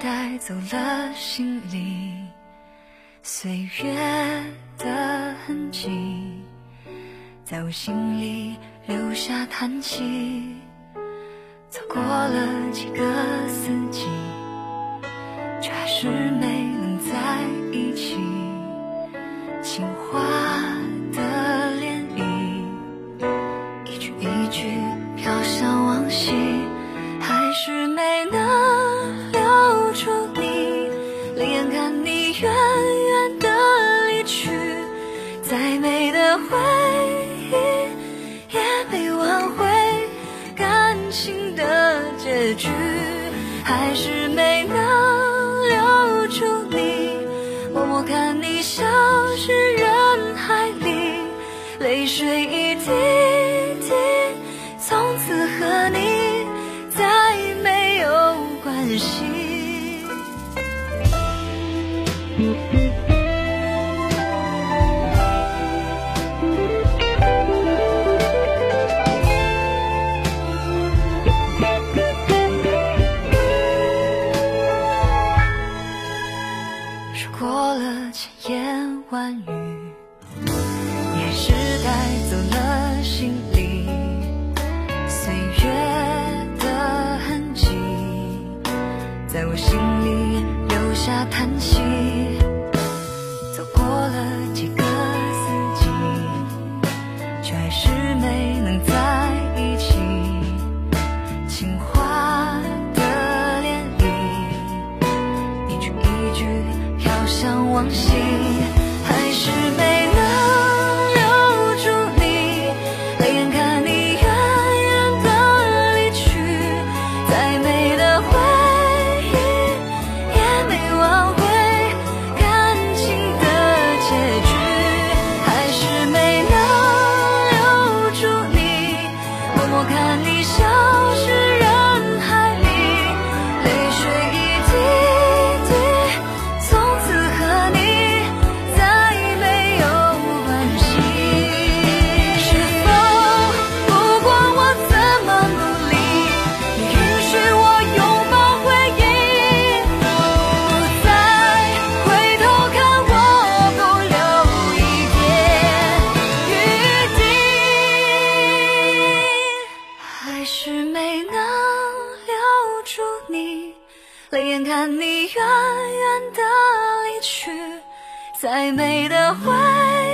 带走了心里岁月的痕迹，在我心里留下叹息。走过了几个四季，却还是没回忆也没挽回感情的结局，还是没能留住你。默默看你消失人海里，泪水一滴滴，从此和你再没有关系。我心里留下叹息。走过了几个四季，却还是没能在一起。情话的涟漪。一句一句飘向往昔，泪眼看你远远的离去，再美的回忆